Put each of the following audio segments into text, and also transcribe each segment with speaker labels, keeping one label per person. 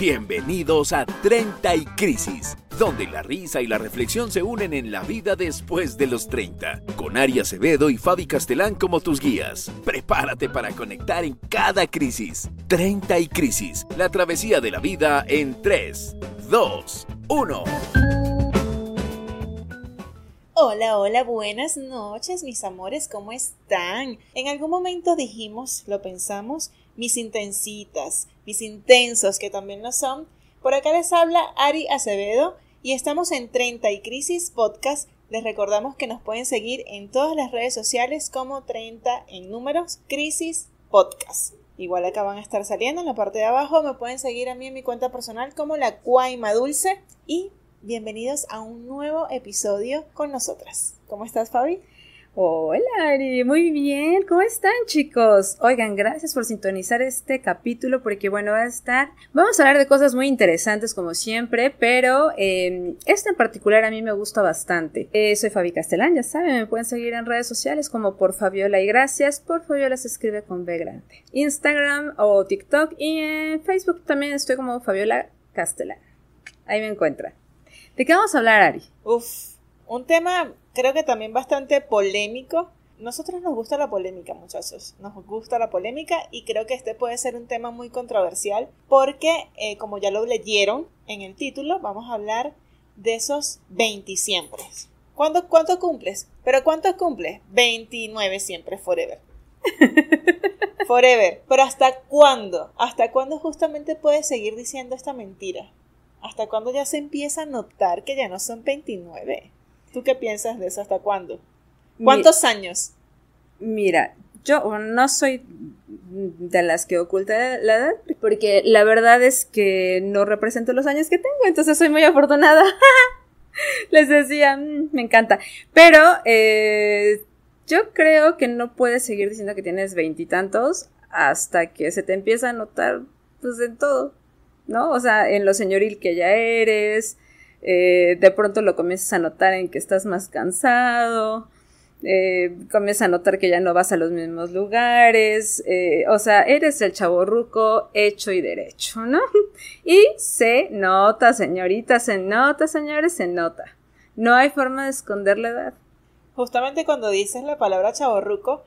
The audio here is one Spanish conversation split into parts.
Speaker 1: Bienvenidos a 30 y Crisis, donde la risa y la reflexión se unen en la vida después de los 30, con Ari Acevedo y Fabi Castelán como tus guías. Prepárate para conectar en cada crisis. 30 y Crisis, la travesía de la vida en 3, 2, 1.
Speaker 2: Hola, hola, buenas noches mis amores, ¿cómo están? En algún momento dijimos, lo pensamos, mis intensitas, mis intensos que también lo son. Por acá les habla Ari Acevedo y estamos en 30 y Crisis Podcast. Les recordamos que nos pueden seguir en todas las redes sociales como 30 en números Crisis Podcast. Igual acá van a estar saliendo en la parte de abajo. Me pueden seguir a mí en mi cuenta personal como la Cuaima Dulce. Y bienvenidos a un nuevo episodio con nosotras. ¿Cómo estás, Fabi?
Speaker 3: Hola Ari, muy bien, ¿cómo están chicos? Oigan, gracias por sintonizar este capítulo porque bueno, va a estar, vamos a hablar de cosas muy interesantes como siempre, pero eh, este en particular a mí me gusta bastante. Eh, soy Fabi Castellán, ya saben, me pueden seguir en redes sociales como por Fabiola y gracias, por Fabiola se escribe con B grande. Instagram o TikTok y en Facebook también estoy como Fabiola Castellán. Ahí me encuentran. ¿De qué vamos a hablar Ari?
Speaker 2: Uf, un tema creo que también bastante polémico. Nosotros nos gusta la polémica, muchachos. Nos gusta la polémica y creo que este puede ser un tema muy controversial porque, eh, como ya lo leyeron en el título, vamos a hablar de esos 20 siempre. ¿Cuánto, ¿Cuánto cumples? ¿Pero cuántos cumples? 29 siempre, forever. forever. Pero ¿hasta cuándo? ¿Hasta cuándo justamente puedes seguir diciendo esta mentira? ¿Hasta cuándo ya se empieza a notar que ya no son 29? ¿Tú qué piensas de eso? ¿Hasta cuándo? ¿Cuántos años?
Speaker 3: Mira, yo no soy de las que oculta la edad, porque la verdad es que no represento los años que tengo, entonces soy muy afortunada. Les decía, mm, me encanta. Pero eh, yo creo que no puedes seguir diciendo que tienes veintitantos hasta que se te empieza a notar, pues, en todo, ¿no? O sea, en lo señoril que ya eres, eh, de pronto lo comienzas a notar en que estás más cansado, eh, comienzas a notar que ya no vas a los mismos lugares, eh, o sea, eres el chaborruco hecho y derecho, ¿no? Y se nota, señorita, se nota, señores, se nota. No hay forma de esconder la edad.
Speaker 2: Justamente cuando dices la palabra chaborruco,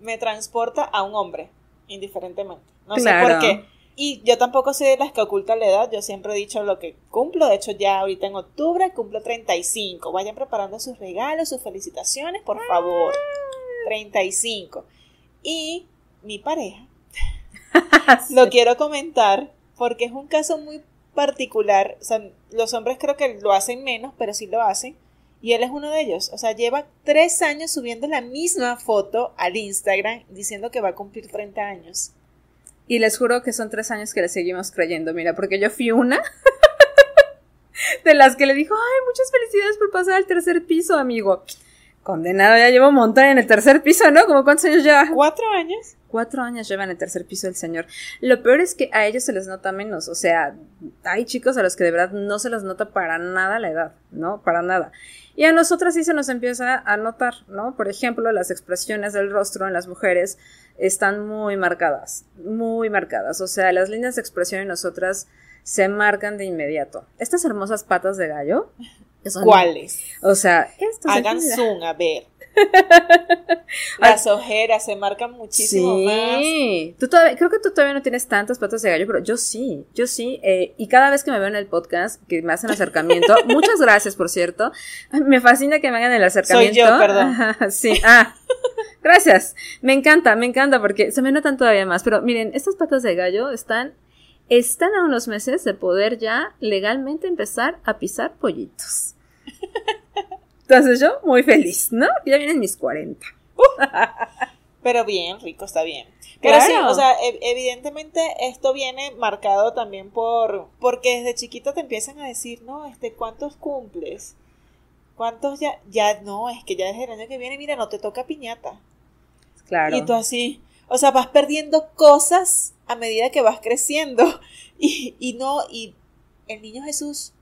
Speaker 2: me transporta a un hombre, indiferentemente. No sé por qué. Y yo tampoco soy de las que oculta la edad, yo siempre he dicho lo que cumplo, de hecho ya ahorita en octubre cumplo 35, vayan preparando sus regalos, sus felicitaciones, por favor, 35. Y mi pareja, lo quiero comentar porque es un caso muy particular, o sea, los hombres creo que lo hacen menos, pero sí lo hacen, y él es uno de ellos, o sea, lleva tres años subiendo la misma foto al Instagram diciendo que va a cumplir 30 años.
Speaker 3: Y les juro que son tres años que le seguimos creyendo, mira, porque yo fui una de las que le dijo, ay, muchas felicidades por pasar al tercer piso, amigo. Condenado, ya llevo un montón en el tercer piso, ¿no? ¿Cómo cuántos años lleva?
Speaker 2: ¿Cuatro años?
Speaker 3: Cuatro años lleva en el tercer piso el señor. Lo peor es que a ellos se les nota menos. O sea, hay chicos a los que de verdad no se les nota para nada la edad, ¿no? Para nada. Y a nosotras sí se nos empieza a notar, ¿no? Por ejemplo, las expresiones del rostro en las mujeres están muy marcadas, muy marcadas. O sea, las líneas de expresión en nosotras se marcan de inmediato. Estas hermosas patas de gallo.
Speaker 2: ¿Cuáles?
Speaker 3: O sea,
Speaker 2: hagan zoom a ver. Las ojeras se marcan muchísimo sí.
Speaker 3: Tú todavía, creo que tú todavía no tienes tantas patas de gallo, pero yo sí, yo sí. Eh, y cada vez que me veo en el podcast, que me hacen acercamiento, muchas gracias, por cierto. Me fascina que me hagan el acercamiento.
Speaker 2: Soy yo, perdón.
Speaker 3: sí, ah. Gracias. Me encanta, me encanta porque se me notan todavía más. Pero miren, estas patas de gallo están, están a unos meses de poder ya legalmente empezar a pisar pollitos. Entonces yo muy feliz, ¿no? Ya vienen mis 40.
Speaker 2: pero bien, rico, está bien. Pero sí, o sea, evidentemente esto viene marcado también por, porque desde chiquito te empiezan a decir, no, este, ¿cuántos cumples? ¿Cuántos ya? Ya no, es que ya desde el año que viene, mira, no te toca piñata.
Speaker 3: Claro.
Speaker 2: Y tú así, o sea, vas perdiendo cosas a medida que vas creciendo. Y, y no, y el niño Jesús,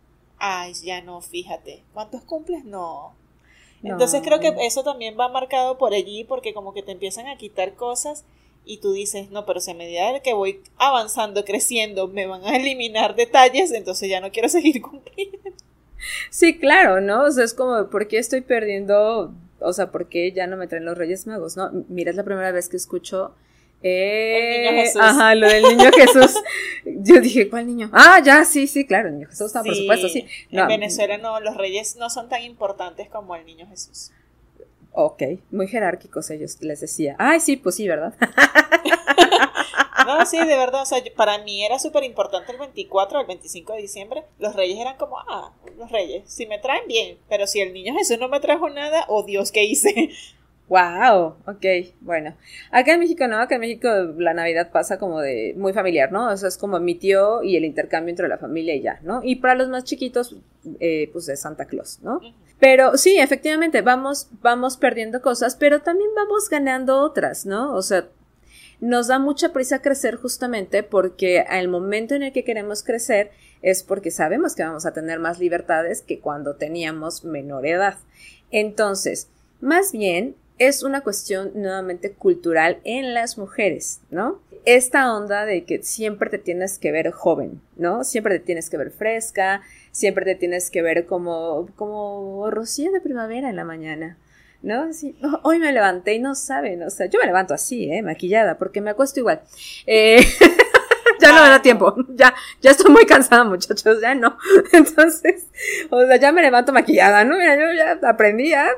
Speaker 2: ay, ya no, fíjate, ¿cuántos cumples? No. Entonces creo que eso también va marcado por allí porque como que te empiezan a quitar cosas y tú dices, no, pero si a medida que voy avanzando, creciendo, me van a eliminar detalles, entonces ya no quiero seguir cumpliendo.
Speaker 3: Sí, claro, ¿no? O sea, es como, ¿por qué estoy perdiendo? O sea, ¿por qué ya no me traen los Reyes Magos? ¿No? Mira, es la primera vez que escucho eh, el niño Jesús. Ajá, lo del niño Jesús. Yo dije, ¿cuál niño? Ah, ya, sí, sí, claro, el niño Jesús está, por supuesto, sí.
Speaker 2: en Venezuela no, los reyes no son tan importantes como el niño Jesús.
Speaker 3: Ok, muy jerárquicos ellos, les decía. Ay, sí, pues sí, ¿verdad?
Speaker 2: no, sí, de verdad, o sea, para mí era súper importante el 24 o el 25 de diciembre. Los reyes eran como, ah, los reyes, si me traen bien, pero si el niño Jesús no me trajo nada, oh Dios, ¿qué hice?
Speaker 3: Wow, ok, bueno. Acá en México no, acá en México la Navidad pasa como de muy familiar, ¿no? O sea, es como mi tío y el intercambio entre la familia y ya, ¿no? Y para los más chiquitos, eh, pues de Santa Claus, ¿no? Pero sí, efectivamente, vamos, vamos perdiendo cosas, pero también vamos ganando otras, ¿no? O sea, nos da mucha prisa crecer justamente porque al momento en el que queremos crecer es porque sabemos que vamos a tener más libertades que cuando teníamos menor edad. Entonces, más bien, es una cuestión nuevamente cultural en las mujeres, ¿no? Esta onda de que siempre te tienes que ver joven, ¿no? Siempre te tienes que ver fresca, siempre te tienes que ver como, como rocío de primavera en la mañana, ¿no? Oh, hoy me levanté y no saben, o sea, yo me levanto así, ¿eh? Maquillada, porque me acuesto igual. Eh, ya no me da tiempo, ya, ya estoy muy cansada, muchachos, ya no. Entonces, o sea, ya me levanto maquillada, ¿no? Mira, yo ya aprendí ya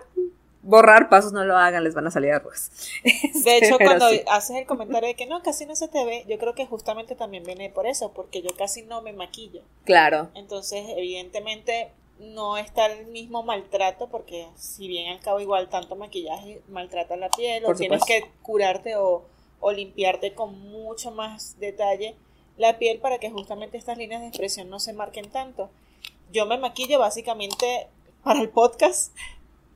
Speaker 3: borrar pasos no lo hagan, les van a salir arrugas.
Speaker 2: De hecho, cuando haces el comentario de que no, casi no se te ve, yo creo que justamente también viene por eso, porque yo casi no me maquillo.
Speaker 3: Claro.
Speaker 2: Entonces, evidentemente, no está el mismo maltrato, porque si bien al cabo igual tanto maquillaje maltrata la piel, o tienes que curarte o, o limpiarte con mucho más detalle la piel para que justamente estas líneas de expresión no se marquen tanto. Yo me maquillo básicamente para el podcast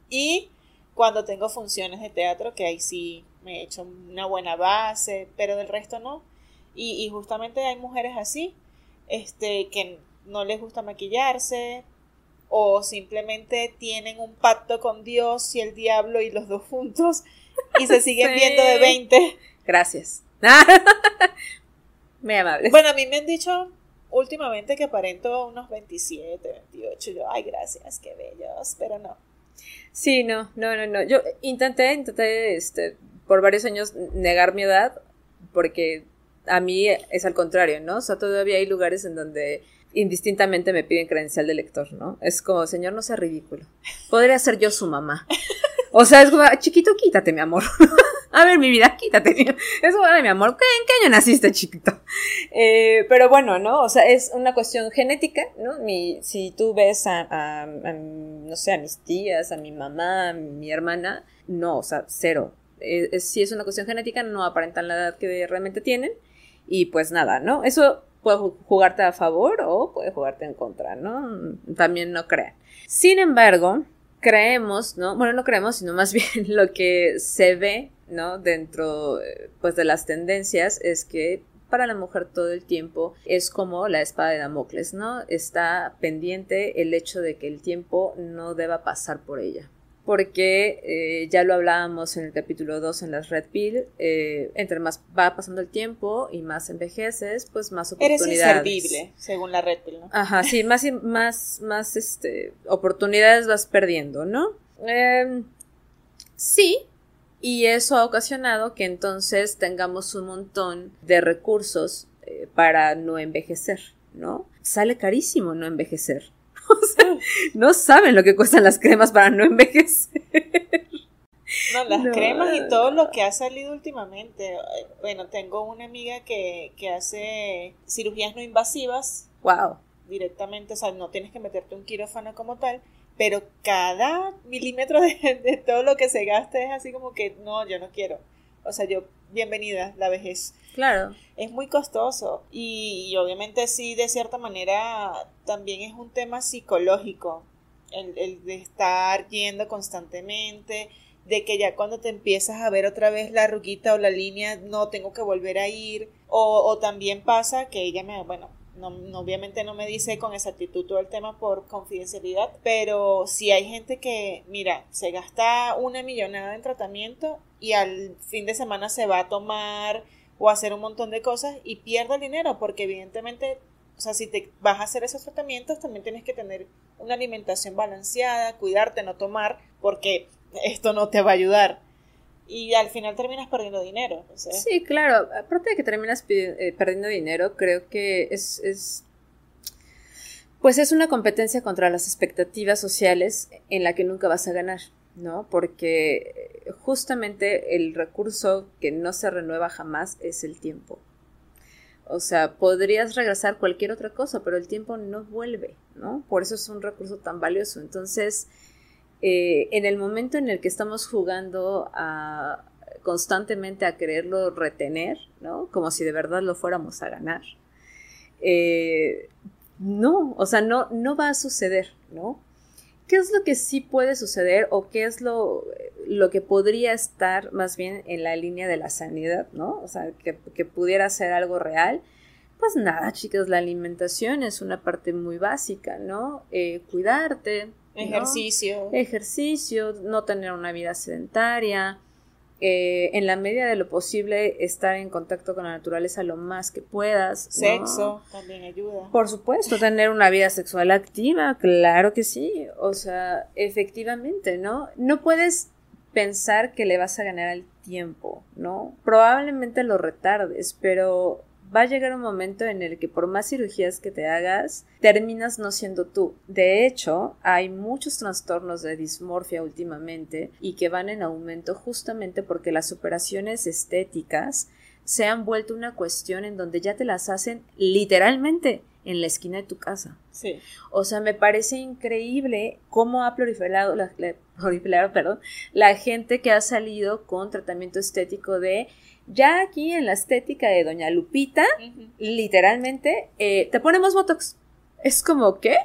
Speaker 2: y cuando tengo funciones de teatro, que ahí sí me he hecho una buena base, pero del resto no. Y, justamente hay mujeres así, este, que no les gusta maquillarse, o simplemente tienen un pacto con Dios y el diablo y los dos juntos, y se siguen viendo de 20.
Speaker 3: Gracias. Muy amable.
Speaker 2: Bueno, a mí me han dicho últimamente que aparento unos 27, 28. Yo, ay, gracias, qué bellos, pero no.
Speaker 3: Sí, no, no, no, no. Yo intenté, intenté, este, por varios años negar mi edad, porque a mí es al contrario, ¿no? O sea, todavía hay lugares en donde indistintamente me piden credencial de lector, ¿no? Es como, señor, no sea ridículo. Podría ser yo su mamá. O sea, es como, chiquito, quítate, mi amor. a ver, mi vida, quítate. Es como, mi amor, ¿en qué año naciste, chiquito? Eh, pero bueno, ¿no? O sea, es una cuestión genética, ¿no? Mi, si tú ves a, no sé, a mis tías, a mi mamá, a mi hermana, no, o sea, cero. si es una cuestión genética, no aparentan la edad que realmente tienen. Y pues nada, ¿no? Eso puede jugarte a favor o puede jugarte en contra, ¿no? También no crean. Sin embargo, creemos, ¿no? Bueno, no creemos, sino más bien lo que se ve, ¿no? Dentro, pues, de las tendencias es que para la mujer todo el tiempo es como la espada de Damocles, ¿no? Está pendiente el hecho de que el tiempo no deba pasar por ella porque eh, ya lo hablábamos en el capítulo 2 en las Red Pill, eh, entre más va pasando el tiempo y más envejeces, pues más oportunidades.
Speaker 2: Eres inservible, según la Red Pill, ¿no?
Speaker 3: Ajá, sí, más, más, más este, oportunidades vas perdiendo, ¿no? Em, sí, y eso ha ocasionado que entonces tengamos un montón de recursos eh, para no envejecer, ¿no? Sale carísimo no envejecer. no saben lo que cuestan las cremas para no envejecer.
Speaker 2: No, las cremas y todo lo que ha salido últimamente. Bueno, tengo una amiga que, hace cirugías no invasivas.
Speaker 3: Wow.
Speaker 2: Directamente, o sea, no tienes que meterte un quirófano como tal, pero cada milímetro de, de todo lo que se gasta es así como que, no, yo no quiero. O sea, yo, bienvenida, la vejez.
Speaker 3: Claro.
Speaker 2: Es muy costoso y, obviamente sí, de cierta manera, también es un tema psicológico, el, el, de estar yendo constantemente, de que ya cuando te empiezas a ver otra vez la ruguita o la línea, no tengo que volver a ir, o, o también pasa que ella me, bueno, no, obviamente no me dice con exactitud todo el tema por confidencialidad, pero si hay gente que, mira, se gasta una millonada en tratamiento y al fin de semana se va a tomar o a hacer un montón de cosas y pierde el dinero porque evidentemente, o sea, si te vas a hacer esos tratamientos también tienes que tener una alimentación balanceada, cuidarte, no tomar, porque esto no te va a ayudar y al final terminas perdiendo dinero.
Speaker 3: Sí, claro. Aparte de que terminas eh, perdiendo dinero, creo que es, es, pues es una competencia contra las expectativas sociales en la que nunca vas a ganar, ¿no? Porque justamente el recurso que no se renueva jamás es el tiempo. O sea, podrías regresar cualquier otra cosa, pero el tiempo no vuelve, ¿no? Por eso es un recurso tan valioso. Entonces, eh, en el momento en el que estamos jugando constantemente a quererlo retener, ¿no? Como si de verdad lo fuéramos a ganar. Eh, no, o sea, no, no va a suceder, ¿no? ¿Qué es lo que sí puede suceder o qué es lo, lo que podría estar más bien en la línea de la sanidad, ¿no? O sea, que, pudiera ser algo real. Pues nada, chicas, la alimentación es una parte muy básica, ¿no? Eh, cuidarte,
Speaker 2: Ejercicio.
Speaker 3: Ejercicio, no tener una vida sedentaria, eh, en la medida de lo posible estar en contacto con la naturaleza lo más que puedas.
Speaker 2: Sexo también ayuda.
Speaker 3: Por supuesto, tener una vida sexual activa, claro que sí. O sea, efectivamente, ¿no? No puedes pensar que le vas a ganar al tiempo, ¿no? Probablemente lo retardes, pero va a llegar un momento en el que por más cirugías que te hagas, terminas no siendo tú. De hecho, hay muchos trastornos de dismorfia últimamente y que van en aumento justamente porque las operaciones estéticas se han vuelto una cuestión en donde ya te las hacen literalmente en la esquina de tu casa.
Speaker 2: Sí.
Speaker 3: O sea, me parece increíble cómo ha proliferado la, perdón, la gente que ha salido con tratamiento estético de ya aquí en la estética de Doña Lupita, literalmente, eh, te ponemos Botox. Es como, ¿qué?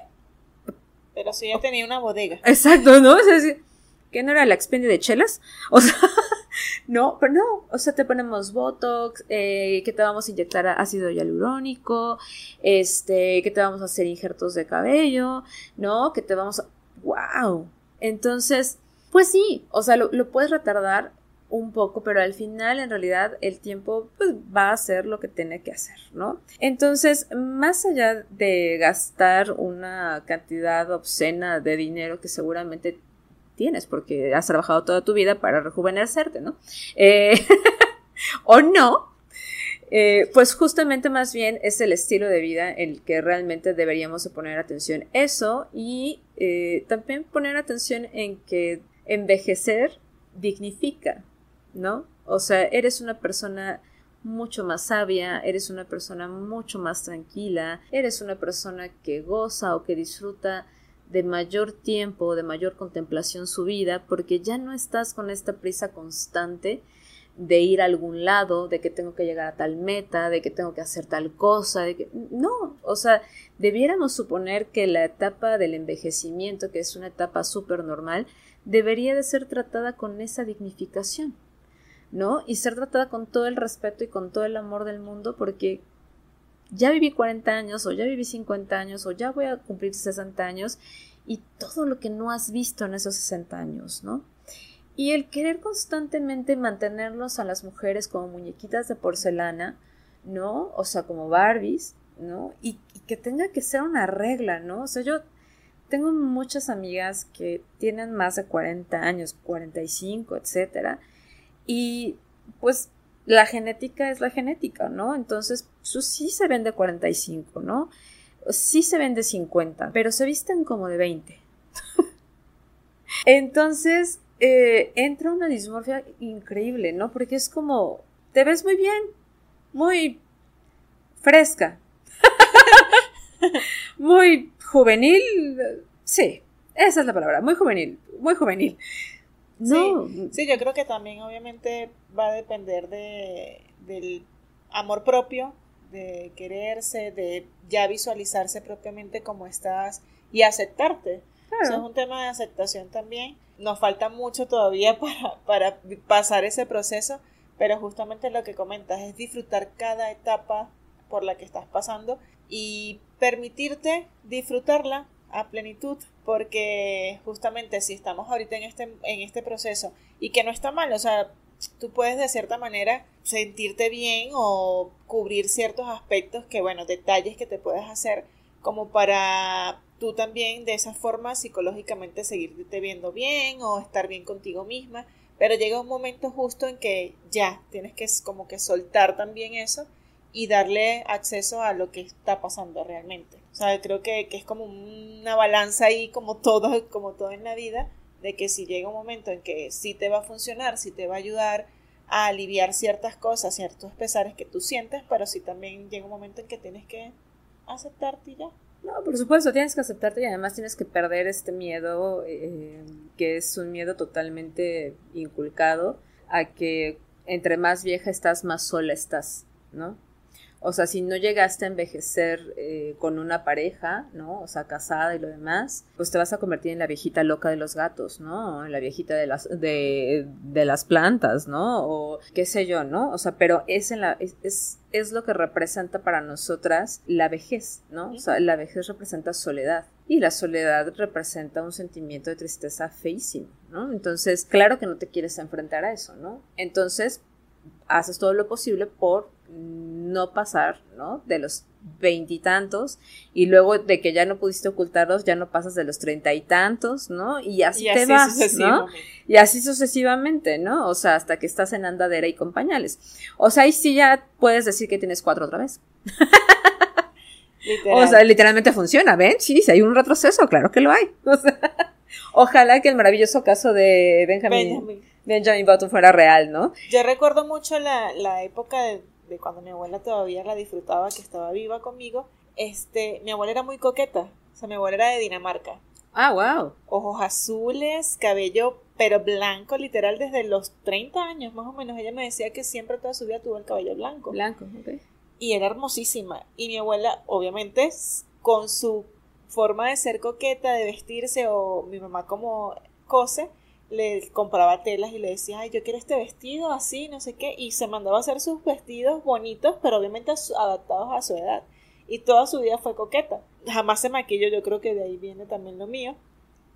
Speaker 2: Pero si ya tenía una bodega.
Speaker 3: Exacto, ¿no? Es decir, ¿qué no era la expendio de chelas? O sea, no, pero no, o sea, te ponemos Botox, eh, que te vamos a inyectar ácido hialurónico, este, que te vamos a hacer injertos de cabello, ¿no? Que te vamos a... ¡Wow! Entonces, pues sí, o sea, lo, lo puedes retardar un poco, pero al final en realidad el tiempo pues, va a hacer lo que tiene que hacer, ¿no? Entonces, más allá de gastar una cantidad obscena de dinero que seguramente tienes porque has trabajado toda tu vida para rejuvenecerte, ¿no? Eh, o no, eh, pues justamente más bien es el estilo de vida el que realmente deberíamos poner atención. Eso y eh, también poner atención en que envejecer dignifica, ¿no? O sea, eres una persona mucho más sabia, eres una persona mucho más tranquila, eres una persona que goza o que disfruta de mayor tiempo, de mayor contemplación su vida, porque ya no estás con esta prisa constante de ir a algún lado, de que tengo que llegar a tal meta, de que tengo que hacer tal cosa, de que no, o sea, debiéramos suponer que la etapa del envejecimiento, que es una etapa súper normal, debería de ser tratada con esa dignificación. ¿No? Y ser tratada con todo el respeto y con todo el amor del mundo porque ya viví 40 años o ya viví 50 años o ya voy a cumplir 60 años y todo lo que no has visto en esos 60 años, ¿no? Y el querer constantemente mantenernos a las mujeres como muñequitas de porcelana, ¿no? O sea, como Barbies, ¿no? Y, y que tenga que ser una regla, ¿no? O sea, yo tengo muchas amigas que tienen más de 40 años, 45, etcétera, y pues la genética es la genética, ¿no? Entonces, pues, sí se ven de 45, ¿no? Sí se ven de 50, pero se visten como de 20. Entonces, eh, entra una dismorfia increíble, ¿no? Porque es como, te ves muy bien, muy fresca, muy juvenil, sí, esa es la palabra, muy juvenil, muy juvenil.
Speaker 2: Sí, yo creo que también obviamente va a depender de, del amor propio, de quererse, de ya visualizarse propiamente como estás y aceptarte. Eso es un tema de aceptación también. Nos falta mucho todavía para, para pasar ese proceso, pero justamente lo que comentas es disfrutar cada etapa por la que estás pasando y permitirte disfrutarla a plenitud, porque justamente si estamos ahorita en este, en este proceso y que no está mal, o sea, tú puedes de cierta manera sentirte bien o cubrir ciertos aspectos que, bueno, detalles que te puedes hacer como para tú también de esa forma psicológicamente seguirte viendo bien o estar bien contigo misma, pero llega un momento justo en que ya tienes que como que soltar también eso y darle acceso a lo que está pasando realmente. O sea, creo que, que es como una balanza ahí como todo, como todo en la vida, de que si llega un momento en que sí te va a funcionar, sí te va a ayudar a aliviar ciertas cosas, ciertos pesares que tú sientes, pero sí también llega un momento en que tienes que aceptarte ya.
Speaker 3: No, por supuesto, tienes que aceptarte y además tienes que perder este miedo, eh, que es un miedo totalmente inculcado, a que entre más vieja estás, más sola estás, ¿no? O sea, si no llegaste a envejecer eh, con una pareja, ¿no? O sea, casada y lo demás, pues te vas a convertir en la viejita loca de los gatos, ¿no? En la viejita de las, de, de las plantas, ¿no? O qué sé yo, ¿no? O sea, pero es, en la, es, es, lo que representa para nosotras la vejez, ¿no? O sea, la vejez representa soledad. Y la soledad representa un sentimiento de tristeza feísimo, ¿no? Entonces, claro que no te quieres enfrentar a eso, ¿no? Entonces, haces todo lo posible por no pasar, ¿no? De los veintitantos y, luego de que ya no pudiste ocultarlos, ya no pasas de los treinta y tantos, ¿no? Y así, te vas, ¿no? Y así sucesivamente, ¿no? O sea, hasta que estás en andadera y con pañales. O sea, ahí sí ya puedes decir que tienes cuatro otra vez. O sea, literalmente funciona, ¿ven? Sí, si hay un retroceso, claro que lo hay. ojalá que el maravilloso caso de Benjamin, Benjamin. Button fuera real, ¿no?
Speaker 2: Yo recuerdo mucho la, la época de de cuando mi abuela todavía la disfrutaba, que estaba viva conmigo, este, mi abuela era muy coqueta. O sea, mi abuela era de Dinamarca.
Speaker 3: Ah, wow.
Speaker 2: Ojos azules, cabello pero blanco, literal desde los 30 años más o menos. Ella me decía que siempre toda su vida tuvo el cabello blanco.
Speaker 3: Blanco, ok.
Speaker 2: Y era hermosísima. Y mi abuela, obviamente, con su forma de ser coqueta, de vestirse, o mi mamá como cose, le compraba telas y le decía, ay, yo quiero este vestido así, no sé qué, y se mandaba a hacer sus vestidos bonitos, pero obviamente adaptados a su edad. Y toda su vida fue coqueta. Jamás se maquilló, yo creo que de ahí viene también lo mío.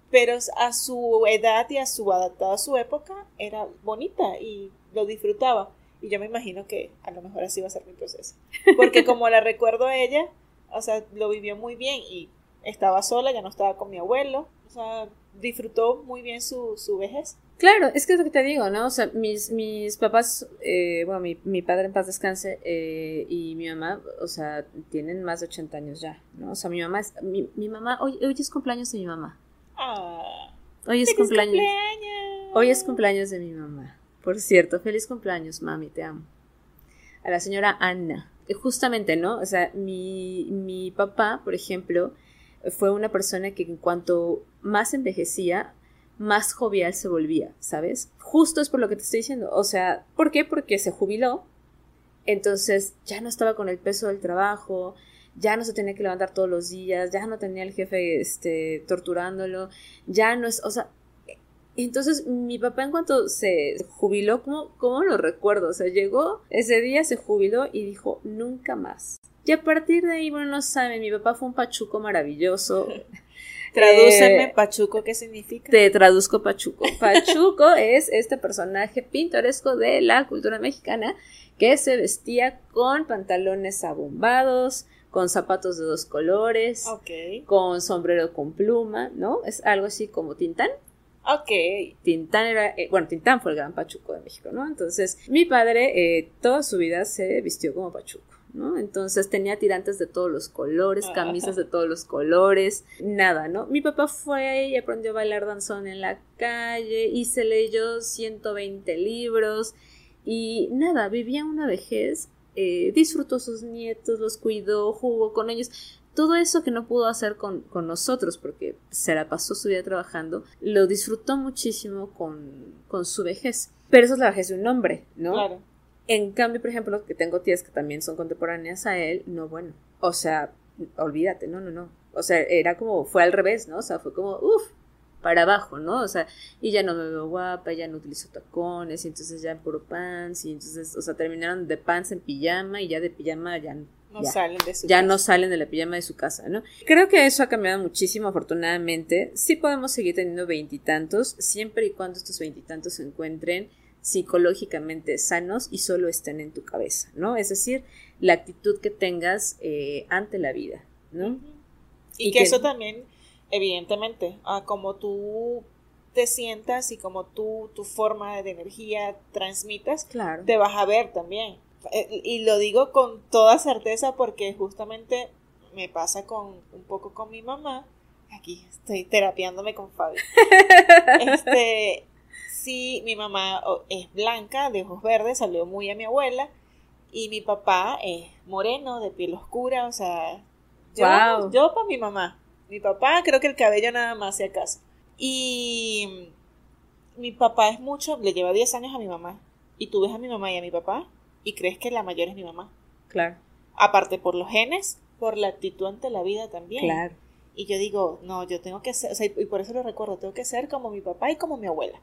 Speaker 2: Pero a su edad y a su adaptada a su época era bonita y lo disfrutaba. Y yo me imagino que a lo mejor así va a ser mi proceso. Porque como la recuerdo a ella, o sea, lo vivió muy bien y estaba sola, ya no estaba con mi abuelo. O sea, disfrutó muy bien su, su vejez.
Speaker 3: Claro, es que es lo que te digo, ¿no? O sea, mis, mis papás, eh, bueno, mi, mi, padre en paz descanse eh, y mi mamá, o sea, tienen más de 80 años ya, ¿no? O sea, mi mamá es, mi, mi mamá, hoy, hoy es cumpleaños de mi mamá.
Speaker 2: Ah,
Speaker 3: hoy es cumpleaños, cumpleaños. Hoy es cumpleaños de mi mamá. Por cierto, feliz cumpleaños, mami, te amo. A la señora Ana. Justamente, ¿no? O sea, mi, mi papá, por ejemplo, fue una persona que en cuanto más envejecía, más jovial se volvía, ¿sabes? Justo es por lo que te estoy diciendo. O sea, ¿por qué? Porque se jubiló. Entonces ya no estaba con el peso del trabajo, ya no se tenía que levantar todos los días, ya no tenía el jefe este, torturándolo, ya no es, o sea, entonces mi papá en cuanto se jubiló, ¿cómo, ¿cómo lo recuerdo? O sea, llegó ese día, se jubiló y dijo, nunca más. Y a partir de ahí, bueno, no saben, mi papá fue un pachuco maravilloso.
Speaker 2: Tradúceme eh, Pachuco, ¿qué significa?
Speaker 3: Te traduzco Pachuco. Pachuco es este personaje pintoresco de la cultura mexicana que se vestía con pantalones abombados, con zapatos de dos colores, con sombrero con pluma, ¿no? Es algo así como Tintán.
Speaker 2: Ok.
Speaker 3: Tintán era, eh, bueno, Tintán fue el gran Pachuco de México, ¿no? Entonces, mi padre eh, toda su vida se vistió como Pachuco. ¿No? Entonces tenía tirantes de todos los colores, ah. camisas de todos los colores, nada, ¿no? Mi papá fue y aprendió a bailar danzón en la calle y se leyó 120 libros y nada, vivía una vejez, eh, disfrutó sus nietos, los cuidó, jugó con ellos. Todo eso que no pudo hacer con, con, nosotros porque se la pasó su vida trabajando, lo disfrutó muchísimo con, con su vejez. Pero eso es la vejez de un hombre, ¿no?
Speaker 2: Claro.
Speaker 3: En cambio, por ejemplo, que tengo tías que también son contemporáneas a él, no, bueno, o sea, olvídate, no, no, no. O sea, era como, fue al revés, ¿no? O sea, fue como, uff, para abajo, ¿no? O sea, y ya no me veo guapa, ya no utilizo tacones, y entonces ya puro pants, y entonces, o sea, terminaron de pants en pijama, y ya de pijama ya
Speaker 2: no no salen de su
Speaker 3: ya no salen de la pijama de su casa, ¿no? Creo que eso ha cambiado muchísimo, afortunadamente. Sí podemos seguir teniendo veintitantos, siempre y cuando estos veintitantos se encuentren psicológicamente sanos y solo estén en tu cabeza, ¿no? Es decir, la actitud que tengas eh, ante la vida, ¿no?
Speaker 2: Y, que, eso también, evidentemente, a como tú te sientas y como tú, tu forma de energía transmitas,
Speaker 3: claro.
Speaker 2: te vas a ver también. Eh, y lo digo con toda certeza porque justamente me pasa con un poco con mi mamá. Aquí estoy terapiándome con Fabi. Este, sí, mi mamá es blanca, de ojos verdes, salió muy a mi abuela. Y mi papá es moreno, de piel oscura, o sea, yo, yo para mi mamá. Mi papá creo que el cabello nada más se acaso. Y mi papá es mucho, le lleva 10 años a mi mamá. Y tú ves a mi mamá y a mi papá y crees que la mayor es mi mamá.
Speaker 3: Claro.
Speaker 2: Aparte por los genes, por la actitud ante la vida también.
Speaker 3: Claro.
Speaker 2: Y yo digo, no, yo tengo que ser, o sea, y por eso lo recuerdo, tengo que ser como mi papá y como mi abuela.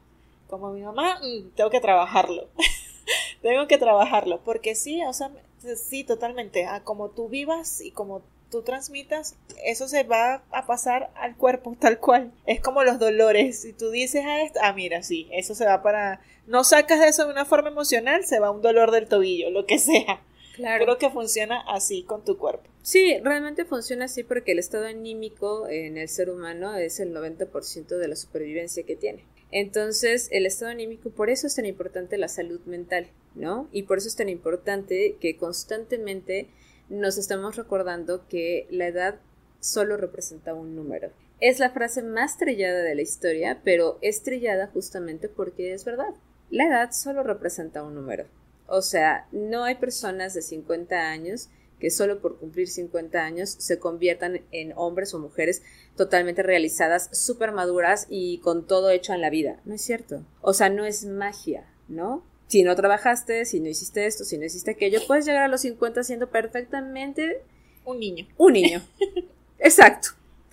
Speaker 2: Como mi mamá, mm, tengo que trabajarlo. tengo que trabajarlo. Porque sí, o sea, sí, totalmente. A como tú vivas y como tú transmitas, eso se va a pasar al cuerpo tal cual. Es como los dolores. Si tú dices a esto, ah, mira, sí, eso se va para no sacas eso de una forma emocional, se va un dolor del tobillo, lo que sea. Claro. Creo que funciona así con tu cuerpo.
Speaker 3: Sí, realmente funciona así porque el estado anímico en el ser humano es el 90% de la supervivencia que tiene. Entonces, el estado anímico, por eso es tan importante la salud mental, ¿no? Y por eso es tan importante que constantemente nos estamos recordando que la edad solo representa un número. Es la frase más trillada de la historia, pero es trillada justamente porque es verdad la edad solo representa un número. O sea, no hay personas de 50 años que solo por cumplir 50 años se conviertan en hombres o mujeres totalmente realizadas, súper maduras y con todo hecho en la vida. No es cierto. O sea, no es magia, ¿no? Si no trabajaste, si no hiciste esto, si no hiciste aquello, puedes llegar a los 50 siendo perfectamente
Speaker 2: un niño.
Speaker 3: Un niño. Exacto.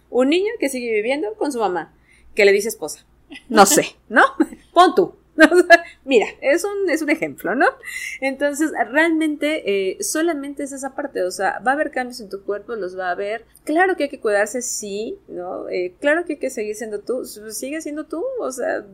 Speaker 3: Un niño que sigue viviendo con su mamá, que le dice esposa. No sé, ¿no? Pon tú. Mira, es un, es un ejemplo, ¿no? Entonces, realmente eh, solamente es esa parte, o sea, va a haber cambios en tu cuerpo, los va a haber. Claro que hay que cuidarse, sí, ¿no? Eh, claro que hay que seguir siendo tú, sigue siendo tú, o sea,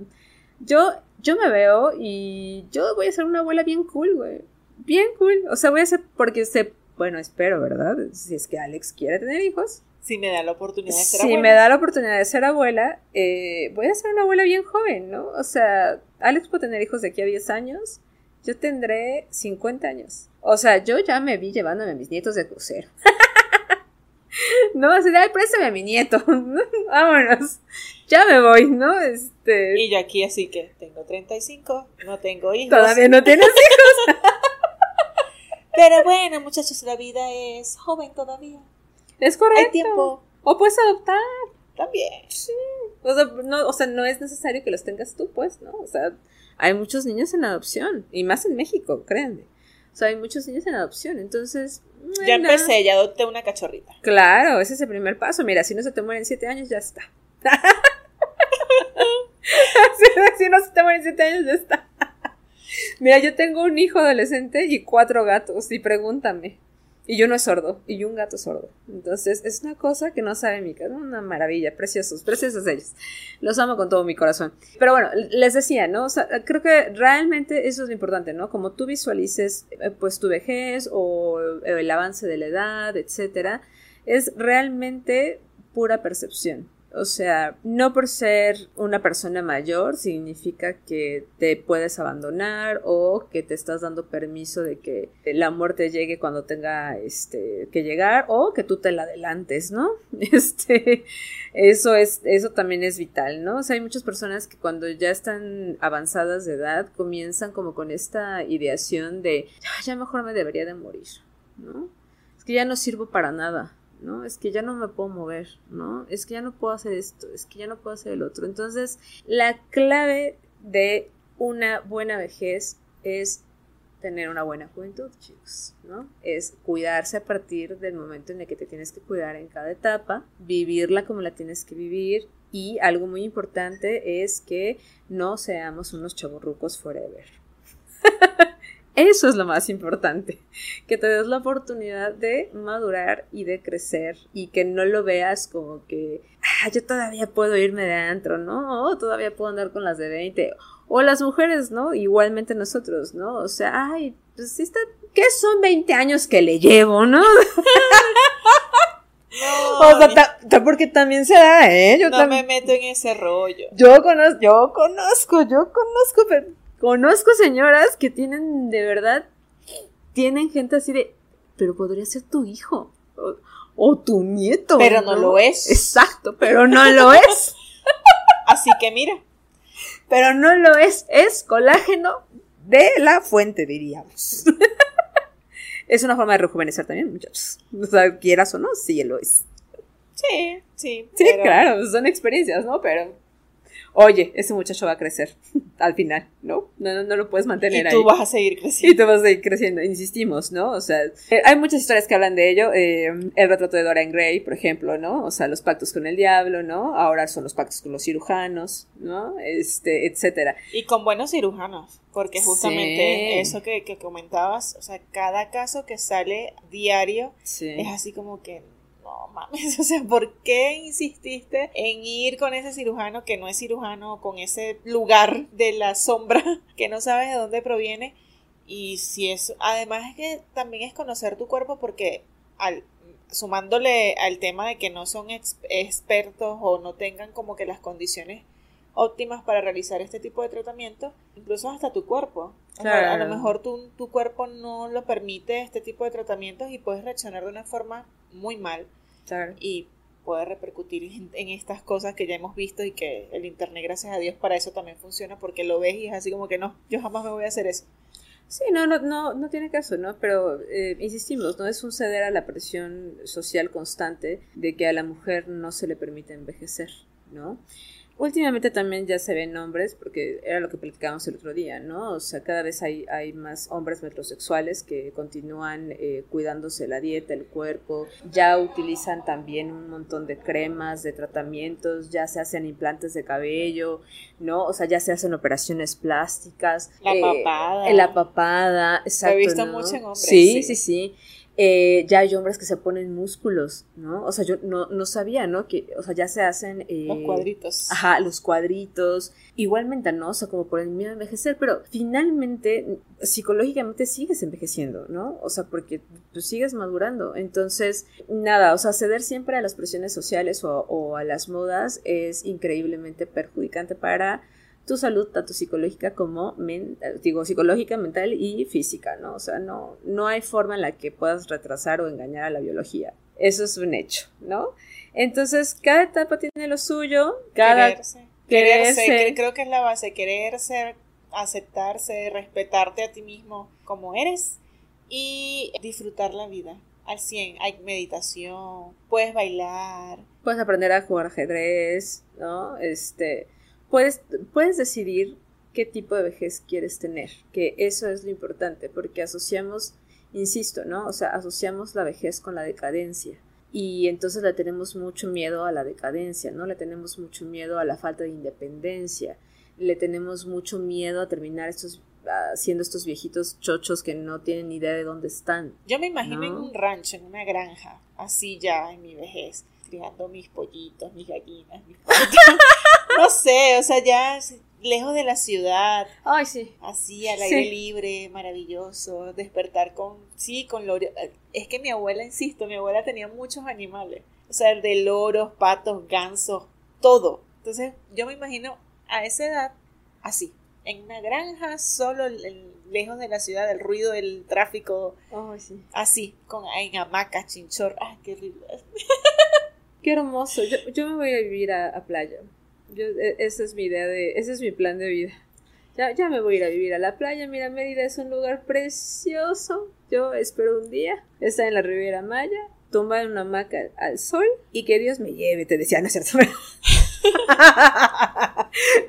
Speaker 3: yo, yo me veo y yo voy a ser una abuela bien cool, güey. Bien cool, o sea, voy a ser, porque sé, bueno, espero, ¿verdad? Si es que Alex quiere tener hijos,
Speaker 2: si me da la oportunidad de ser
Speaker 3: abuela. Si me da la oportunidad de ser abuela, eh, voy a ser una abuela bien joven, ¿no? O sea, Alex puede tener hijos de aquí a 10 años. Yo tendré 50 años. O sea, yo ya me vi llevándome a mis nietos de crucero. no, así de, ay, préstame a mi nieto. Vámonos. Ya me voy, ¿no? Este...
Speaker 2: Y yo aquí así que tengo 35, no tengo hijos.
Speaker 3: Todavía no tienes hijos.
Speaker 2: Pero bueno, muchachos, la vida es joven todavía.
Speaker 3: Es correcto. tiempo. O puedes adoptar.
Speaker 2: También.
Speaker 3: Sí. O sea, no, o sea, no es necesario que los tengas tú, pues, ¿no? O sea, hay muchos niños en adopción. Y más en México, créanme. O sea, hay muchos niños en adopción. Entonces.
Speaker 2: Ya empecé, ya adopté una cachorrita.
Speaker 3: Claro, ese es el primer paso. Mira, si no se te mueren siete años, ya está. si, no se te mueren siete años, ya está. Mira, yo tengo un hijo adolescente y cuatro gatos. Y pregúntame. Y yo no es sordo, y yo un gato sordo. Entonces, es una cosa que no sabe mi casa, una maravilla, preciosos, preciosos ellos. Los amo con todo mi corazón. Pero bueno, les decía, ¿no? O sea, creo que realmente eso es lo importante, ¿no? Como tú visualices, eh, pues, tu vejez o el avance de la edad, etcétera, es realmente pura percepción. O sea, no por ser una persona mayor significa que te puedes abandonar o que te estás dando permiso de que la muerte llegue cuando tenga este que llegar o que tú te la adelantes, ¿no? Este, eso es eso también es vital, ¿no? O sea, hay muchas personas que cuando ya están avanzadas de edad comienzan como con esta ideación de ya mejor me debería de morir, ¿no? Es que ya no sirvo para nada. ¿No? Es que ya no me puedo mover, ¿no? Es que ya no puedo hacer esto, es que ya no puedo hacer el otro. Entonces, la clave de una buena vejez es tener una buena juventud, chicos, ¿no? Es cuidarse a partir del momento en el que te tienes que cuidar en cada etapa, vivirla como la tienes que vivir y algo muy importante es que no seamos unos chaburrucos forever. Eso es lo más importante, que te des la oportunidad de madurar y de crecer y que no lo veas como que, ah, yo todavía puedo irme de antro, ¿no? O todavía puedo andar con las de 20. O las mujeres, ¿no? Igualmente nosotros, ¿no? O sea, ay, pues está, ¿qué son 20 años que le llevo, ¿no? No, o sea, porque también se da, ¿eh?
Speaker 2: Yo no me meto en ese rollo.
Speaker 3: Yo conozco, yo conozco, yo conozco, pero Conozco señoras que tienen, de verdad, tienen gente así de, pero podría ser tu hijo o, tu nieto.
Speaker 2: Pero no, lo es.
Speaker 3: Exacto, pero no lo es.
Speaker 2: así que mira.
Speaker 3: Pero no lo es, es colágeno de la fuente, diríamos. es una forma de rejuvenecer también, muchachos. O sea, quieras o no, sí lo es.
Speaker 2: Sí, sí.
Speaker 3: Sí, claro, son experiencias, ¿no? Pero oye, ese muchacho va a crecer al final, ¿no? No, no, lo puedes mantener
Speaker 2: ahí. Y tú vas a seguir creciendo.
Speaker 3: Y tú vas a seguir creciendo, insistimos, ¿no? O sea, eh, hay muchas historias que hablan de ello. Eh, el retrato de Dorian Gray, por ejemplo, ¿no? O sea, los pactos con el diablo, ¿no? Ahora son los pactos con los cirujanos, ¿no? Este, etcétera.
Speaker 2: Y con buenos cirujanos, porque justamente eso que, que, comentabas, o sea, cada caso que sale diario es así como que no mames, o sea, ¿por qué insististe en ir con ese cirujano que no es cirujano, con ese lugar de la sombra que no sabes de dónde proviene? Y si es, además es que también es conocer tu cuerpo porque al, sumándole al tema de que no son expertos o no tengan como que las condiciones óptimas para realizar este tipo de tratamiento, incluso hasta tu cuerpo. a lo mejor tu, tu cuerpo no lo permite este tipo de tratamientos y puedes reaccionar de una forma muy mal. Y puede repercutir en, estas cosas que ya hemos visto y que el Internet, gracias a Dios, para eso también funciona, porque lo ves y es así como que no, yo jamás me voy a hacer eso.
Speaker 3: Sí, no, no, no, no tiene caso, ¿no? Pero eh, insistimos, no es un ceder a la presión social constante de que a la mujer no se le permite envejecer, ¿no? Últimamente también ya se ven hombres, porque era lo que platicábamos el otro día, ¿no? O sea, cada vez hay, hay más hombres metrosexuales que continúan eh, cuidándose la dieta, el cuerpo, ya utilizan también un montón de cremas, de tratamientos, ya se hacen implantes de cabello, ¿no? O sea, ya se hacen operaciones plásticas.
Speaker 2: La eh, papada.
Speaker 3: La papada, exacto.
Speaker 2: Lo he visto mucho en hombres.
Speaker 3: sí, sí. sí. Eh, ya hay hombres que se ponen músculos, ¿no? O sea, yo no, no sabía, ¿no? Que, o sea, ya se hacen...
Speaker 2: Eh, los cuadritos.
Speaker 3: Ajá, los cuadritos. Igualmente, ¿no? O sea, como por el miedo a envejecer, pero finalmente, psicológicamente sigues envejeciendo, ¿no? O sea, porque tú sigues madurando. Entonces, nada, o sea, ceder siempre a las presiones sociales o, o a las modas es increíblemente perjudicante para tu salud, tanto psicológica como, digo, psicológica, mental y física, ¿no? O sea, no, no hay forma en la que puedas retrasar o engañar a la biología. Eso es un hecho, ¿no? Entonces, cada etapa tiene lo suyo, cada...
Speaker 2: Quererse. Quererse, creo que es la base, quererse, aceptarse, respetarte a ti mismo como eres y disfrutar la vida al 100. Hay meditación, puedes bailar.
Speaker 3: Puedes aprender a jugar ajedrez, ¿no? Este, puedes, puedes decidir qué tipo de vejez quieres tener, que eso es lo importante, porque asociamos, insisto, ¿no? O sea, asociamos la vejez con la decadencia. Y entonces le tenemos mucho miedo a la decadencia, ¿no? Le tenemos mucho miedo a la falta de independencia, le tenemos mucho miedo a terminar estos siendo estos viejitos chochos que no tienen idea de dónde están.
Speaker 2: Yo me imagino en un rancho, en una granja, así ya en mi vejez, criando mis pollitos, mis gallinas, mis no sé, o sea, ya lejos de la ciudad.
Speaker 3: Ay, sí.
Speaker 2: Así, al aire libre, maravilloso. Despertar con, sí, con loros. Es que mi abuela, insisto, mi abuela tenía muchos animales. O sea, de loros, patos, gansos, todo. Entonces, yo me imagino a esa edad, así, en una granja, solo lejos de la ciudad, del ruido del tráfico.
Speaker 3: Ay, sí.
Speaker 2: Así, con, en hamacas, chinchor. Ay, qué horrible.
Speaker 3: Qué hermoso. Yo, yo me voy a vivir a playa. Yo, e, esa es mi idea de, ese es mi plan de vida. Ya, ya me voy a ir a vivir a la playa. Mira, Mérida es un lugar precioso. Yo espero un día estar en la Riviera Maya, tomar una hamaca al sol y que Dios me lleve. Te decía, no es cierto.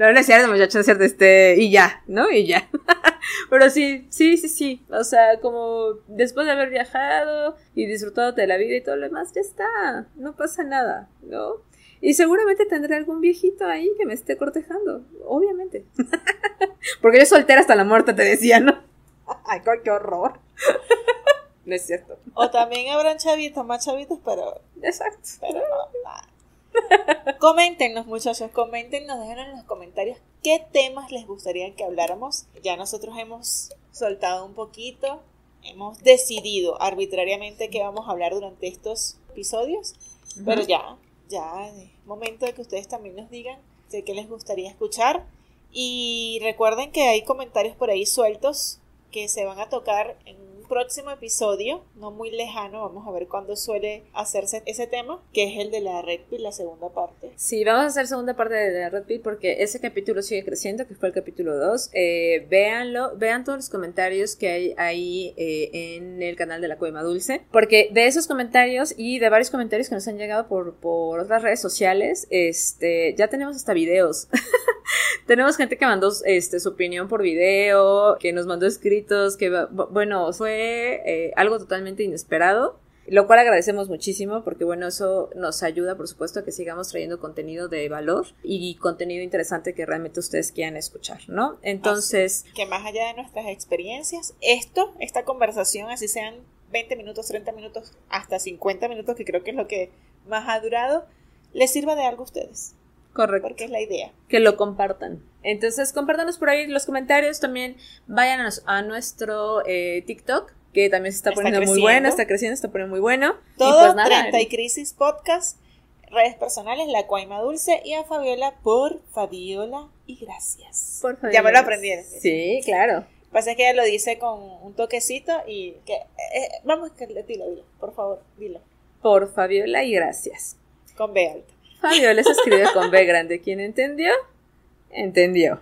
Speaker 3: no, no es cierto, muchachos, no es. Este, y ya, ¿no? Y ya. Pero sí, sí, sí, sí. O sea, como después de haber viajado y disfrutado de la vida y todo lo demás, ya está. No pasa nada, ¿no? Y seguramente tendré algún viejito ahí que me esté cortejando, obviamente. Porque yo soltera hasta la muerte, te decía, ¿no? Ay, qué horror. no es cierto.
Speaker 2: O también habrán chavitos, más chavitos, pero.
Speaker 3: Exacto.
Speaker 2: Pero no, Coméntenos, muchachos, coméntenos, déjenos en los comentarios qué temas les gustaría que habláramos. Ya nosotros hemos soltado un poquito, hemos decidido arbitrariamente qué vamos a hablar durante estos episodios, pero ya, ya es momento de que ustedes también nos digan de qué les gustaría escuchar. Y recuerden que hay comentarios por ahí sueltos que se van a tocar en próximo episodio, no muy lejano, vamos a ver cuándo suele hacerse ese tema, que es el de la Red Pill, la segunda parte.
Speaker 3: Sí, vamos a hacer segunda parte de la Red Pill porque ese capítulo sigue creciendo, que fue el capítulo 2. Eh, véanlo, vean todos los comentarios que hay ahí eh, en el canal de la Cueva Dulce, porque de esos comentarios y de varios comentarios que nos han llegado por, por otras redes sociales, este, ya tenemos hasta videos. tenemos gente que mandó este, su opinión por video, que nos mandó escritos, que bueno, fue eh, algo totalmente inesperado, lo cual agradecemos muchísimo porque bueno, eso nos ayuda por supuesto a que sigamos trayendo contenido de valor y contenido interesante que realmente ustedes quieran escuchar, ¿no? Entonces...
Speaker 2: que más allá de nuestras experiencias, esto, esta conversación, así sean 20 minutos, 30 minutos, hasta 50 minutos, que creo que es lo que más ha durado, les sirva de algo a ustedes.
Speaker 3: Correcto.
Speaker 2: Porque es la idea.
Speaker 3: Que lo compartan. Entonces, compártanos por ahí los comentarios. También vayan a, nuestro eh, TikTok, que también se está, poniendo muy bueno, está creciendo, está poniendo muy bueno.
Speaker 2: Todo y pues 30 y Crisis Podcast, redes personales, La Cuaima Dulce y a Fabiola por Fabiola y gracias.
Speaker 3: Por Fabiola.
Speaker 2: Ya me lo aprendí.
Speaker 3: Sí, claro.
Speaker 2: Pasa que ella lo dice con un toquecito y que eh, vamos, que dilo, dilo, por favor, dilo.
Speaker 3: Por Fabiola y gracias.
Speaker 2: Con B alta.
Speaker 3: Fabiola se escribe con B grande. ¿Quién entendió? Entendió.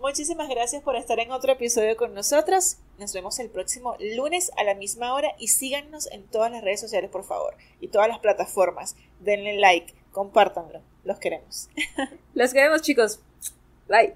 Speaker 2: Muchísimas gracias por estar en otro episodio con nosotras. Nos vemos el próximo lunes a la misma hora y síganos en todas las redes sociales, por favor, y todas las plataformas. Denle like, compártanlo. Los queremos.
Speaker 3: Los queremos, chicos. Bye.